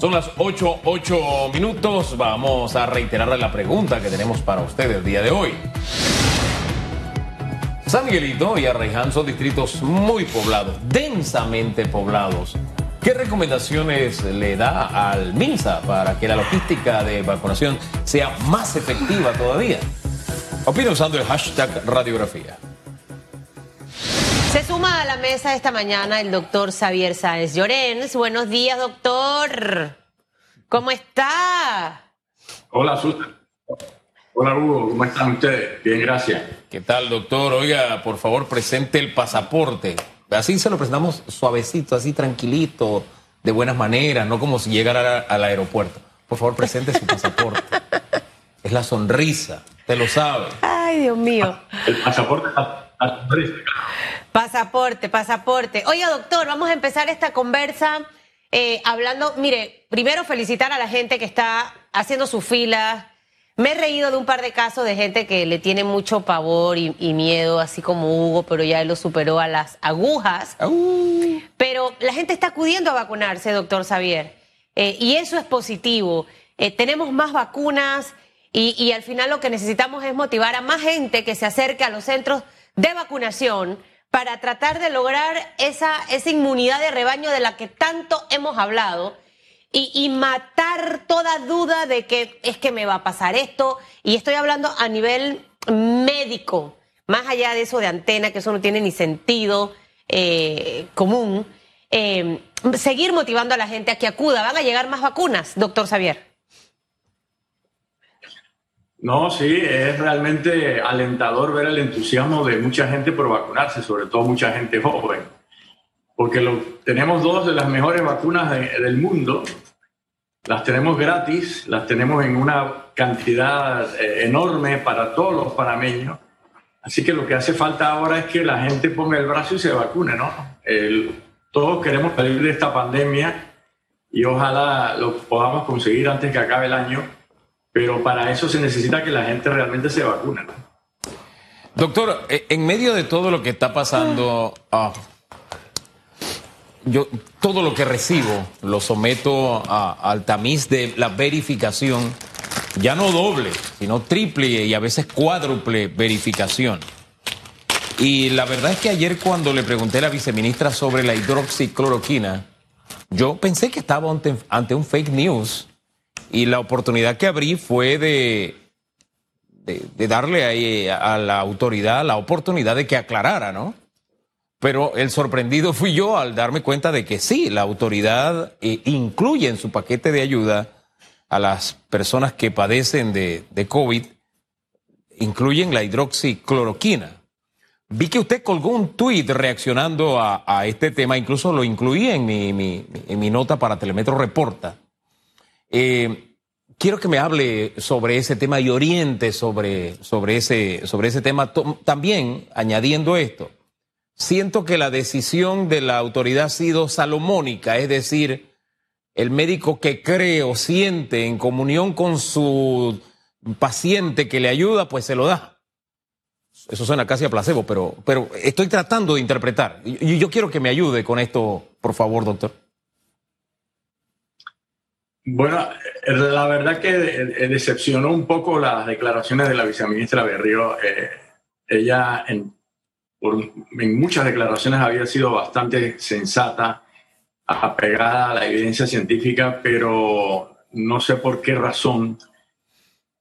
Son las 8, 8 minutos. Vamos a reiterarle la pregunta que tenemos para usted el día de hoy. San Miguelito y Arraiján son distritos muy poblados, densamente poblados. ¿Qué recomendaciones le da al MINSA para que la logística de vacunación sea más efectiva todavía? Opina usando el hashtag radiografía. Se suma a la mesa esta mañana el doctor Xavier Sáenz Llorens. Buenos días, doctor. ¿Cómo está? Hola, Susan. Hola, Hugo. ¿Cómo están ustedes? Bien, gracias. ¿Qué tal, doctor? Oiga, por favor, presente el pasaporte. Así se lo presentamos suavecito, así tranquilito, de buenas maneras, no como si llegara al aeropuerto. Por favor, presente su pasaporte. es la sonrisa, te lo sabe. Ay, Dios mío. El pasaporte es la sonrisa. Pasaporte, pasaporte. Oiga, doctor, vamos a empezar esta conversa eh, hablando, mire, primero felicitar a la gente que está haciendo su fila. Me he reído de un par de casos de gente que le tiene mucho pavor y, y miedo, así como Hugo, pero ya él lo superó a las agujas. Pero la gente está acudiendo a vacunarse, doctor Xavier. Eh, y eso es positivo. Eh, tenemos más vacunas y, y al final lo que necesitamos es motivar a más gente que se acerque a los centros de vacunación para tratar de lograr esa, esa inmunidad de rebaño de la que tanto hemos hablado y, y matar toda duda de que es que me va a pasar esto. Y estoy hablando a nivel médico, más allá de eso de antena, que eso no tiene ni sentido eh, común. Eh, seguir motivando a la gente a que acuda. Van a llegar más vacunas, doctor Xavier. No, sí, es realmente alentador ver el entusiasmo de mucha gente por vacunarse, sobre todo mucha gente joven, porque tenemos dos de las mejores vacunas de- del mundo, las tenemos gratis, las tenemos en una cantidad eh, enorme para todos los panameños, así que lo que hace falta ahora es que la gente ponga el brazo y se vacune, ¿no? Todos queremos salir de esta pandemia y ojalá lo podamos conseguir antes que acabe el año pero para eso se necesita que la gente realmente se vacune. ¿no? Doctor, eh, en medio de todo lo que está pasando, ah, yo todo lo que recibo lo someto a- al tamiz de la verificación, ya no doble, sino triple y a veces cuádruple verificación. Y la verdad es que ayer cuando le pregunté a la viceministra sobre la hidroxicloroquina, yo pensé que estaba ante, ante un fake news y la oportunidad que abrí fue de, de, darle ahí a la autoridad la oportunidad de que aclarara, ¿no? Pero el sorprendido fui yo al darme cuenta de que sí, la autoridad eh, incluye en su paquete de ayuda a las personas que padecen de, de COVID, incluyen la hidroxicloroquina. Vi que usted colgó un tuit reaccionando a, a este tema, incluso lo incluí en mi, mi- en mi nota para Telemetro Reporta. Eh, quiero que me hable sobre ese tema y oriente sobre, sobre, ese, sobre ese tema. También, añadiendo esto, siento que la decisión de la autoridad ha sido salomónica, es decir, el médico que cree o siente en comunión con su paciente que le ayuda, pues se lo da. Eso suena casi a placebo, pero, pero estoy tratando de interpretar. Y yo quiero que me ayude con esto, por favor, doctor. Bueno, la verdad que eh, decepcionó un poco las declaraciones de la viceministra Berrío. Eh, ella en muchas declaraciones había sido bastante sensata, apegada a la evidencia científica, pero no sé por qué razón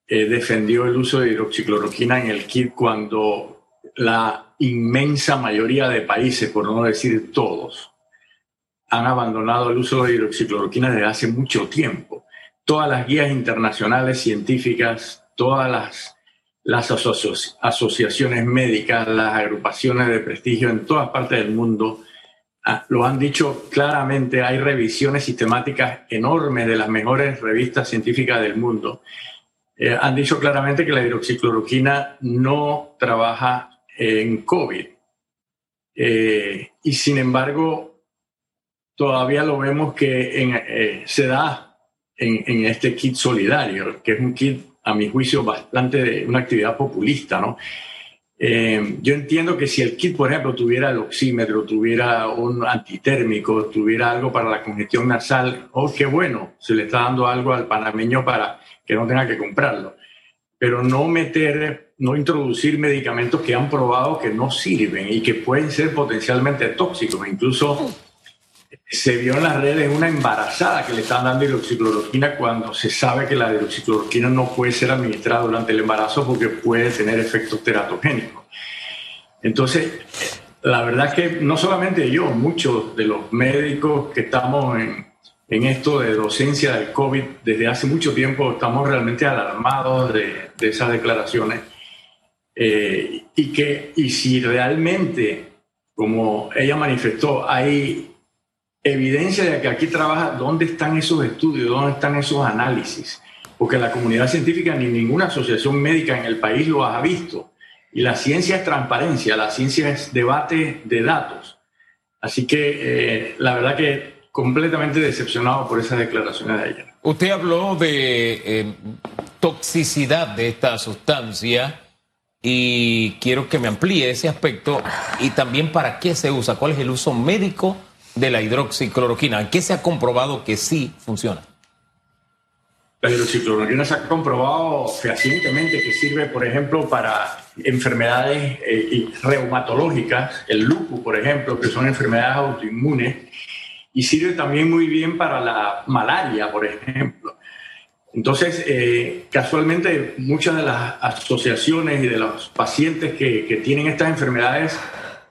eh, defendió el uso de hidroxicloroquina en el kit cuando la inmensa mayoría de países, por no decir todos, han abandonado el uso de hidroxicloroquina desde hace mucho tiempo. Todas las guías internacionales científicas, todas las, las asoci- asociaciones médicas, las agrupaciones de prestigio en todas partes del mundo ah, lo han dicho claramente. Hay revisiones sistemáticas enormes de las mejores revistas científicas del mundo. Eh, han dicho claramente que la hidroxicloroquina no trabaja en COVID. Eh, y sin embargo, todavía lo vemos que eh, se da en, en este kit solidario, que es un kit, a mi juicio, bastante de una actividad populista, ¿no? Eh, yo entiendo que si el kit, por ejemplo, tuviera el oxímetro, tuviera un antitérmico, tuviera algo para la congestión nasal, oh, qué bueno, se le está dando algo al panameño para que no tenga que comprarlo. Pero no meter, no introducir medicamentos que han probado que no sirven y que pueden ser potencialmente tóxicos. Incluso se vio en las redes una embarazada que le están dando hidroxicloroquina cuando se sabe que la hidroxicloroquina no puede ser administrada durante el embarazo porque puede tener efectos teratogénicos. Entonces, la verdad es que no solamente yo, muchos de los médicos que estamos en, en esto de docencia del COVID desde hace mucho tiempo estamos realmente alarmados de, de esas declaraciones. Eh, y que y si realmente, como ella manifestó, hay evidencia de que aquí trabaja, ¿dónde están esos estudios? ¿Dónde están esos análisis? Porque la comunidad científica ni ninguna asociación médica en el país lo ha visto. Y la ciencia es transparencia, la ciencia es debate de datos. Así que eh, la verdad que completamente decepcionado por esas declaraciones de ayer. Usted habló de eh, toxicidad de esta sustancia y quiero que me amplíe ese aspecto y también para qué se usa, cuál es el uso médico de la hidroxicloroquina? ¿En qué se ha comprobado que sí funciona? La hidroxicloroquina se ha comprobado fehacientemente que sirve, por ejemplo, para enfermedades eh, reumatológicas, el lupus, por ejemplo, que son enfermedades autoinmunes, y sirve también muy bien para la malaria, por ejemplo. Entonces, eh, casualmente, muchas de las asociaciones y de los pacientes que tienen estas enfermedades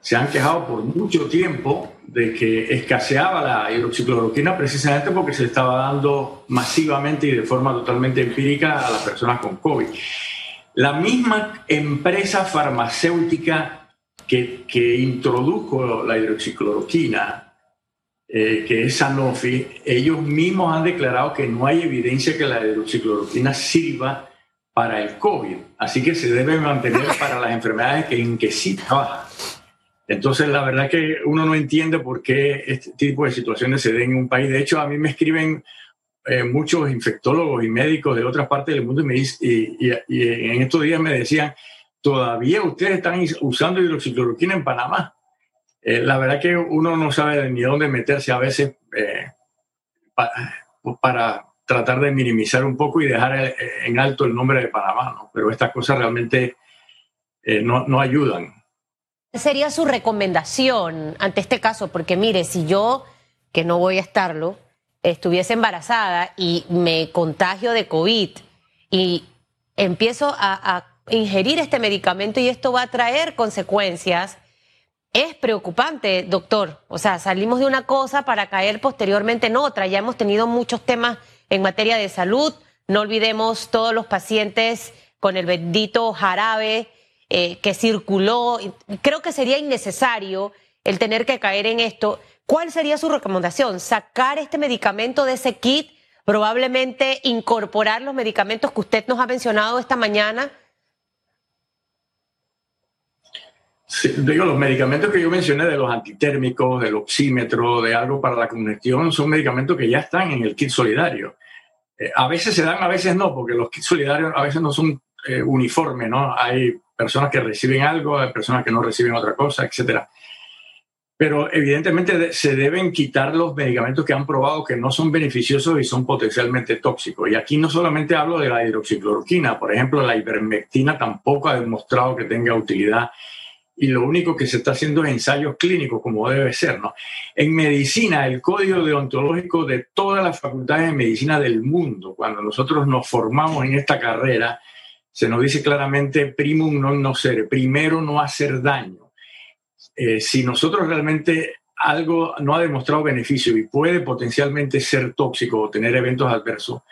se han quejado por mucho tiempo de que escaseaba la hidroxicloroquina precisamente porque se estaba dando masivamente y de forma totalmente empírica a las personas con COVID. La misma empresa farmacéutica que, que introdujo la hidroxicloroquina, eh, que es Sanofi, ellos mismos han declarado que no hay evidencia que la hidroxicloroquina sirva para el COVID. Así que se debe mantener para las enfermedades que, en que sí trabaja. Entonces, la verdad que uno no entiende por qué este tipo de situaciones se den en un país. De hecho, a mí me escriben eh, muchos infectólogos y médicos de otras partes del mundo y, me y, en estos días me decían, todavía ustedes están usando hidroxicloroquina en Panamá. Eh, la verdad que uno no sabe ni dónde meterse a veces eh, para tratar de minimizar un poco y dejar en alto el nombre de Panamá, ¿no? Pero estas cosas realmente no, no ayudan sería su recomendación ante este caso? Porque mire, si yo, que no voy a estarlo, estuviese embarazada y me contagio de COVID y empiezo a, ingerir este medicamento y esto va a traer consecuencias, es preocupante, doctor. O sea, salimos de una cosa para caer posteriormente en otra. Ya hemos tenido muchos temas en materia de salud. No olvidemos todos los pacientes con el bendito jarabe eh, que circuló. Creo que sería innecesario el tener que caer en esto. ¿Cuál sería su recomendación? ¿Sacar este medicamento de ese kit? ¿Probablemente incorporar los medicamentos que usted nos ha mencionado esta mañana? digo, los medicamentos que yo mencioné de los antitérmicos, del oxímetro, de algo para la congestión, son medicamentos que ya están en el kit solidario. Eh, a veces se dan, a veces no, porque los kits solidarios a veces no son uniformes, ¿no? Hay personas que reciben algo, hay personas que no reciben otra cosa, etc. Pero evidentemente se deben quitar los medicamentos que han probado que no son beneficiosos y son potencialmente tóxicos. Y aquí no solamente hablo de la hidroxicloroquina, por ejemplo, la ivermectina tampoco ha demostrado que tenga utilidad y lo único que se está haciendo es ensayos clínicos, como debe ser. ¿no? En medicina, el código deontológico de todas las facultades de medicina del mundo, cuando nosotros nos formamos en esta carrera, se nos dice claramente primum non nocere, primero no hacer daño. Eh, si nosotros realmente algo no ha demostrado beneficio y puede potencialmente ser tóxico o tener eventos adversos,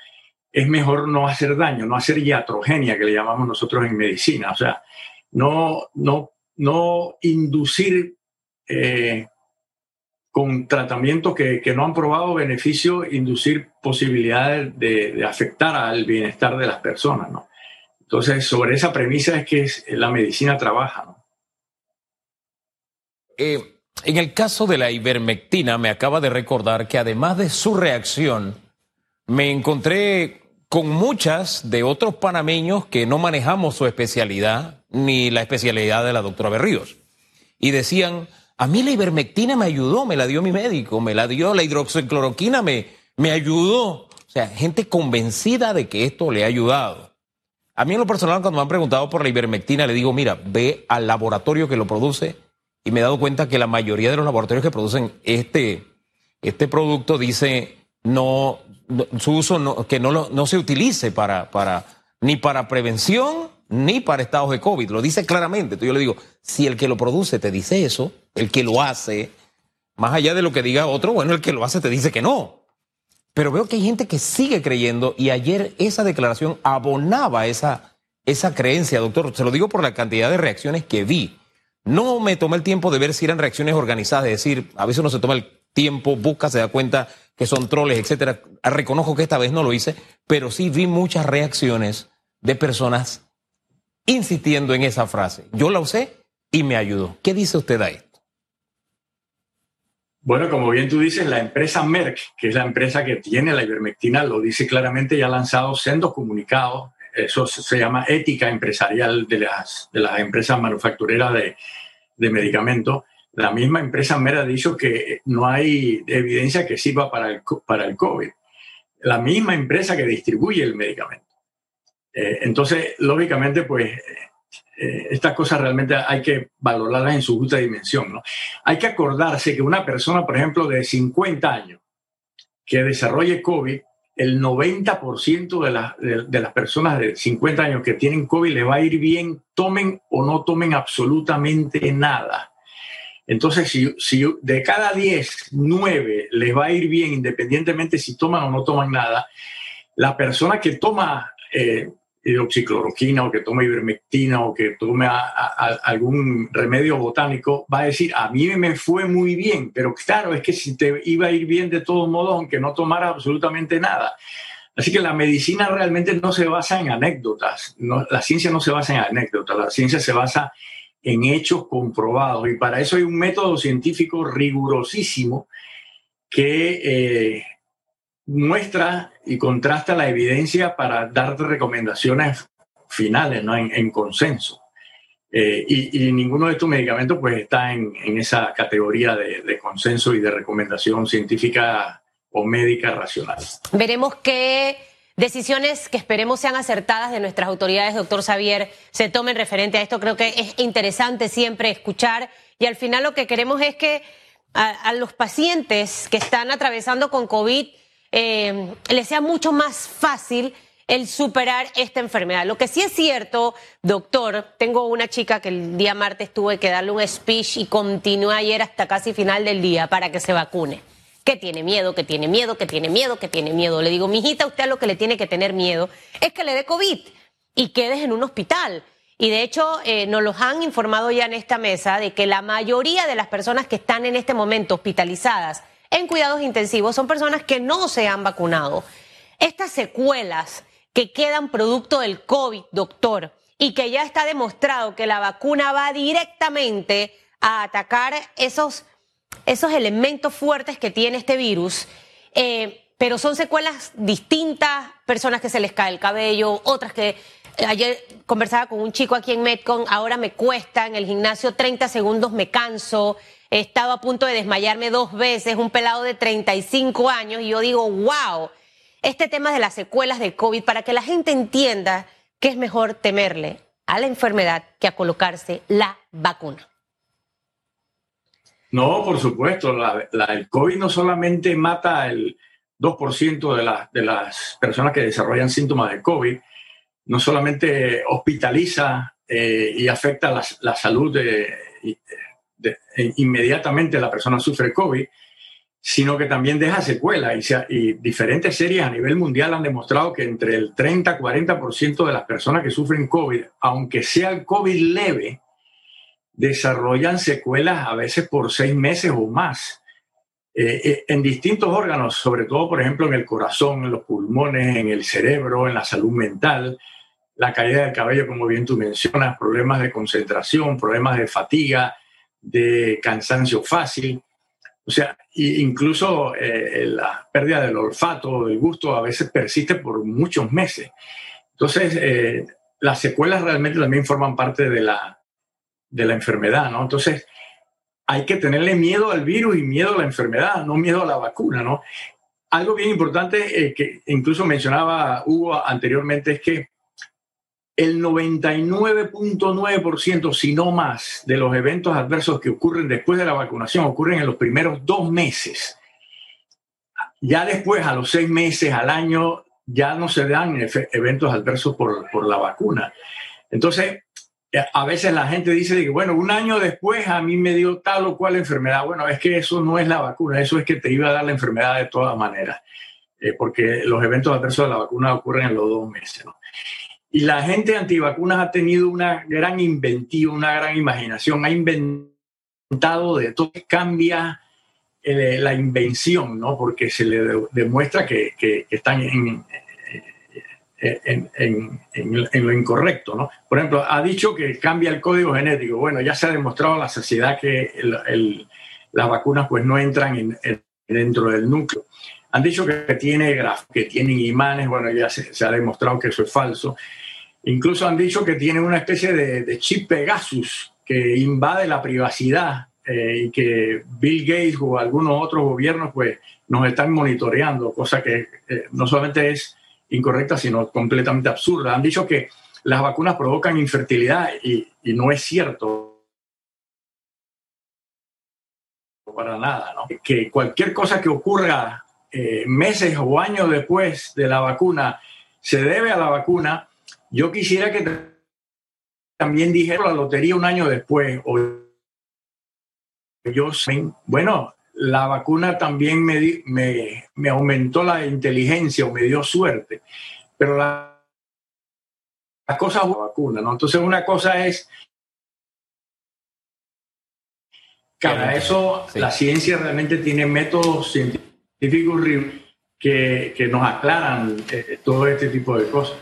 es mejor no hacer daño, no hacer iatrogenia, que le llamamos nosotros en medicina. O sea, no, no, no inducir eh, con tratamientos que, que, no han probado beneficio, inducir posibilidades de, de afectar al bienestar de las personas. ¿no? Entonces, sobre esa premisa es que la medicina trabaja. Eh, en el caso de la ivermectina, me acaba de recordar que además de su reacción, me encontré con muchas de otros panameños que no manejamos su especialidad, ni la especialidad de la doctora Berríos. Y decían, a mí la ivermectina me ayudó, me la dio mi médico, me la dio la hidroxicloroquina, me, me ayudó. O sea, gente convencida de que esto le ha ayudado. A mí en lo personal, cuando me han preguntado por la ivermectina, le digo, mira, ve al laboratorio que lo produce y me he dado cuenta que la mayoría de los laboratorios que producen este, este producto dice no, su uso no, que no, no se utilice para, para, ni para prevención ni para estados de COVID. Lo dice claramente. Entonces yo le digo, si el que lo produce te dice eso, el que lo hace, más allá de lo que diga otro, bueno, el que lo hace te dice que no. Pero veo que hay gente que sigue creyendo y ayer esa declaración abonaba esa, esa creencia, doctor. Se lo digo por la cantidad de reacciones que vi. No me tomé el tiempo de ver si eran reacciones organizadas, es decir, a veces uno se toma el tiempo, busca, se da cuenta que son troles, etcétera. Reconozco que esta vez no lo hice, pero sí vi muchas reacciones de personas insistiendo en esa frase. Yo la usé y me ayudó. ¿Qué dice usted a esto? Bueno, como bien tú dices, la empresa Merck, que es la empresa que tiene la ivermectina, lo dice claramente y ha lanzado sendos comunicados. Eso se llama ética empresarial de las, de las empresas manufactureras de, de medicamentos. La misma empresa Merck ha dicho que no hay evidencia que sirva para el, para el COVID. La misma empresa que distribuye el medicamento. Eh, entonces, lógicamente, pues eh, estas cosas realmente hay que valorarlas en su justa dimensión. ¿no? Hay que acordarse que una persona, por ejemplo, de 50 años que desarrolle COVID, el 90% de, de, las personas de 50 años que tienen COVID le va a ir bien, tomen o no tomen absolutamente nada. Entonces, si, si de cada 10, 9 les va a ir bien, independientemente si toman o no toman nada, la persona que toma eh, hidroxicloroquina o que tome ivermectina o que tome algún remedio botánico, va a decir, a mí me fue muy bien, pero claro, es que si te iba a ir bien de todos modos, aunque no tomara absolutamente nada. Así que la medicina realmente no se basa en anécdotas, la ciencia no se basa en anécdotas, la ciencia se basa en hechos comprobados y para eso hay un método científico rigurosísimo que eh, muestra y contrasta la evidencia para darte recomendaciones finales, ¿no? En, consenso. Eh, y, ninguno de estos medicamentos pues está en, esa categoría de, consenso y de recomendación científica o médica racional. Veremos qué decisiones que esperemos sean acertadas de nuestras autoridades, doctor Xavier, se tomen referente a esto. Creo que es interesante siempre escuchar y al final lo que queremos es que a los pacientes que están atravesando con COVID eh, le sea mucho más fácil el superar esta enfermedad. Lo que sí es cierto, doctor, tengo una chica que el día martes tuve que darle un speech y continué ayer hasta casi final del día para que se vacune. Que tiene miedo, que tiene miedo, que tiene miedo, que tiene miedo. Le digo, mijita, usted a lo que le tiene que tener miedo es que le dé COVID y quedes en un hospital. Y de hecho, eh, nos los han informado ya en esta mesa de que la mayoría de las personas que están en este momento hospitalizadas en cuidados intensivos son personas que no se han vacunado. Estas secuelas que quedan producto del COVID, doctor, y que ya está demostrado que la vacuna va directamente a atacar esos, esos elementos fuertes que tiene este virus, eh, pero son secuelas distintas, personas que se les cae el cabello, otras que ayer conversaba con un chico aquí en Metcon, ahora me cuesta en el gimnasio 30 segundos, me canso, He estado a punto de desmayarme dos veces, un pelado de 35 años, y yo digo, wow, este tema de las secuelas de COVID, para que la gente entienda que es mejor temerle a la enfermedad que a colocarse la vacuna. No, por supuesto, el COVID no solamente mata el 2% de, de las personas que desarrollan síntomas de COVID, no solamente hospitaliza eh, y afecta la salud de, eh, inmediatamente la persona sufre COVID, sino que también deja secuelas. Y, diferentes series a nivel mundial han demostrado que entre el 30 40% de las personas que sufren COVID, aunque sea el COVID leve, desarrollan secuelas a veces por seis meses o más. Eh, eh, en distintos órganos, sobre todo, por ejemplo, en el corazón, en los pulmones, en el cerebro, en la salud mental, la caída del cabello, como bien tú mencionas, problemas de concentración, problemas de fatiga, de cansancio fácil. O sea, incluso eh, la pérdida del olfato, del gusto, a veces persiste por muchos meses. Entonces, eh, las secuelas realmente también forman parte de la, de la enfermedad, ¿no? Entonces, hay que tenerle miedo al virus y miedo a la enfermedad, no miedo a la vacuna, ¿no? Algo bien importante eh, que incluso mencionaba Hugo anteriormente es que el 99.9%, si no más, de los eventos adversos que ocurren después de la vacunación ocurren en los primeros dos meses. Ya después, a los seis meses, al año, ya no se dan eventos adversos por, por la vacuna. Entonces, eh, a veces la gente dice que, bueno, un año después a mí me dio tal o cual enfermedad. Bueno, es que eso no es la vacuna, eso es que te iba a dar la enfermedad de todas maneras, eh, porque los eventos adversos de la vacuna ocurren en los dos meses. Y la gente antivacunas ha tenido una gran inventiva, una gran imaginación, ha inventado de todo, cambia eh, la invención, ¿no? Porque se le demuestra que, están en, en, lo incorrecto, ¿no? Por ejemplo, ha dicho que cambia el código genético. Bueno, ya se ha demostrado a la sociedad que las vacunas pues no entran dentro del núcleo. Han dicho que tiene que tienen imanes, bueno, ya se, ha demostrado que eso es falso. Incluso han dicho que tiene una especie de, chip Pegasus que invade la privacidad eh, y que Bill Gates o algunos otros gobiernos pues nos están monitoreando, cosa que eh, no solamente es incorrecta, sino completamente absurda. Han dicho que las vacunas provocan infertilidad y, no es cierto para nada, ¿no? Que cualquier cosa que ocurra eh, meses o años después de la vacuna se debe a la vacuna. Yo quisiera que también dijera la lotería un año después o yo bueno, la vacuna también me, me, aumentó la inteligencia o me dio suerte, pero la, las cosas la vacuna, ¿no? Entonces una cosa es para eso la ciencia realmente tiene métodos científicos que, que nos aclaran eh, todo este tipo de cosas.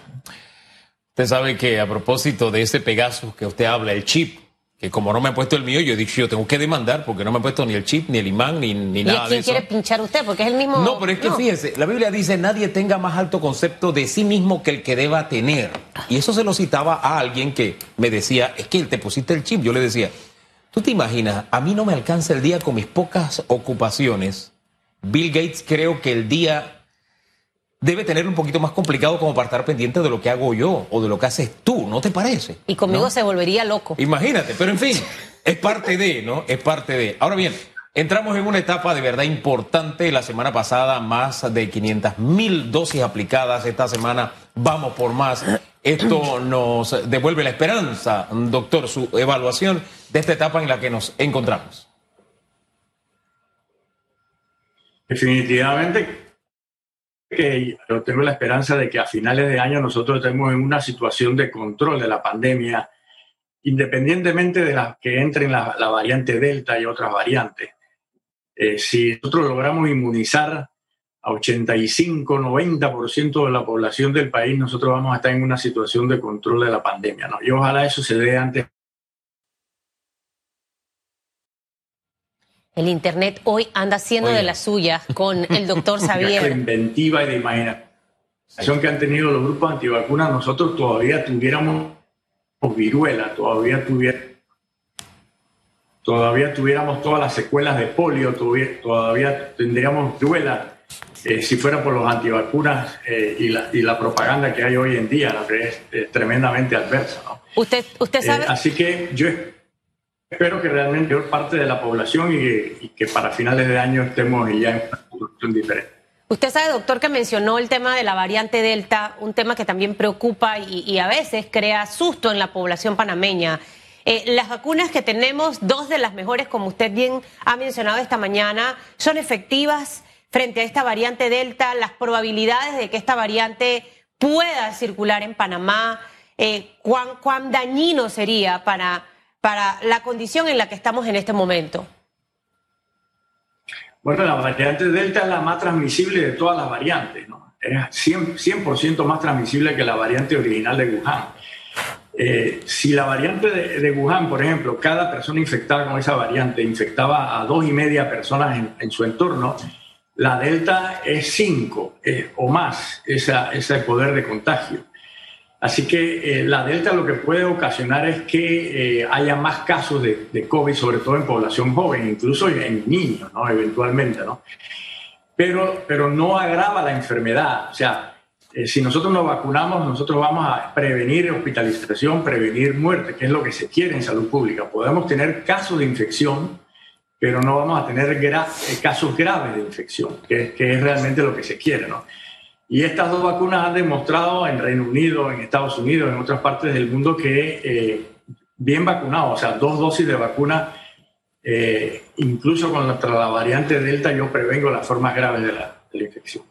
Usted sabe que a propósito de ese Pegasus que usted habla, el chip, que como no me ha puesto el mío, yo he dicho, yo tengo que demandar porque no me ha puesto ni el chip, ni el imán, ni, ni nada de eso. quiere pinchar usted? Porque es el mismo... No, pero es que fíjese, la Biblia dice, nadie tenga más alto concepto de sí mismo que el que deba tener. Y eso se lo citaba a alguien que me decía, es que te pusiste el chip. Yo le decía, tú te imaginas, a mí no me alcanza el día con mis pocas ocupaciones. Bill Gates creo que el día debe tener un poquito más complicado como para estar pendiente de lo que hago yo o de lo que haces tú, ¿no te parece? Y conmigo se volvería loco. Imagínate, pero en fin, es parte de, ¿no? Es parte de. Ahora bien, entramos en una etapa de verdad importante. La semana pasada, más de 500 mil dosis aplicadas. Esta semana vamos por más. Esto nos devuelve la esperanza, doctor, su evaluación de esta etapa en la que nos encontramos. Definitivamente que yo tengo la esperanza de que a finales de año nosotros estemos en una situación de control de la pandemia, independientemente de las que entren la, variante Delta y otras variantes. Eh, si nosotros logramos inmunizar a 85, 90% de la población del país, nosotros vamos a estar en una situación de control de la pandemia. ¿no? Y ojalá eso se dé antes El Internet hoy anda haciendo de la suya con el doctor Xavier. Inventiva y de imaginación que han tenido los grupos antivacunas, nosotros todavía tuviéramos viruela, todavía tuviéramos todavía tuviéramos todas las secuelas de polio, todavía, tendríamos viruela eh, si fuera por los antivacunas eh, y, la, y, la, propaganda que hay hoy en día, la que es tremendamente adversa. Usted, usted sabe. Eh, así que yo espero que realmente parte de la población y, que para finales de año estemos ya en una situación diferente. Usted sabe, doctor, que mencionó el tema de la variante Delta, un tema que también preocupa y, a veces crea susto en la población panameña. Eh, las vacunas que tenemos, dos de las mejores, como usted bien ha mencionado esta mañana, son efectivas frente a esta variante Delta. Las probabilidades de que esta variante pueda circular en Panamá, eh, ¿cuán, ¿cuán dañino sería para para la condición en la que estamos en este momento? Bueno, la variante Delta es la más transmisible de todas las variantes, ¿no? Es 100%, más transmisible que la variante original de Wuhan. Eh, si la variante de, Wuhan, por ejemplo, cada persona infectada con esa variante infectaba a dos y media personas en, su entorno, la Delta es cinco eh, o más esa, ese poder de contagio. Así que eh, la Delta lo que puede ocasionar es que eh, haya más casos de, de, COVID, sobre todo en población joven, incluso en niños, ¿no? Eventualmente, ¿no? Pero, pero no agrava la enfermedad. O sea, eh, si nosotros nos vacunamos, nosotros vamos a prevenir hospitalización, prevenir muerte, que es lo que se quiere en salud pública. Podemos tener casos de infección, pero no vamos a tener gra casos graves de infección, que, que es realmente lo que se quiere, ¿no? Y estas dos vacunas han demostrado en Reino Unido, en Estados Unidos, en otras partes del mundo que eh, bien vacunados, o sea, dos dosis de vacuna, eh, incluso contra la variante Delta, yo prevengo las formas graves de la, de la infección.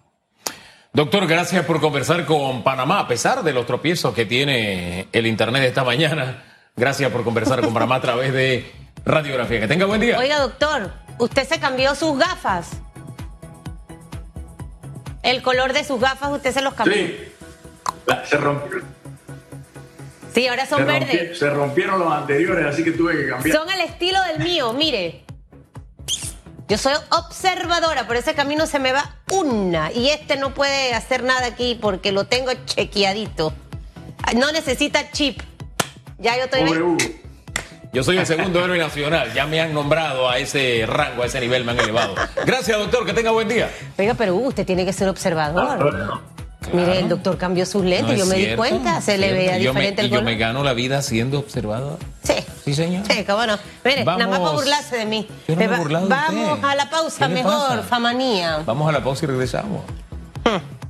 Doctor, gracias por conversar con Panamá, a pesar de los tropiezos que tiene el Internet esta mañana. Gracias por conversar con Panamá a través de radiografía. Que tenga buen día. Oiga, doctor, usted se cambió sus gafas. El color de sus gafas usted se los cambió. Sí, se rompió. Sí, ahora son se verdes. Rompieron, se rompieron los anteriores, así que tuve que cambiar. Son el estilo del mío, mire. Yo soy observadora, por ese camino se me va una. Y este no puede hacer nada aquí porque lo tengo chequeadito. No necesita chip. Ya yo estoy. Pobre Hugo. Yo soy el segundo héroe nacional. Ya me han nombrado a ese rango, a ese nivel, me han elevado. Gracias, doctor. Que tenga buen día. Oiga, pero uh, usted tiene que ser observador. Ah. Mire, el doctor cambió sus lentes, No yo me di cierto, cuenta, se le veía yo me, diferente y el yo color. me gano la vida siendo observador. Sí. Sí, señor. Sí, cómo no. Mire, nada más para Vamos. burlarse de mí. Yo no me he Va- burlado de Vamos usted. a la pausa ¿Qué le mejor, famanía. Vamos a la pausa y regresamos. Hmm.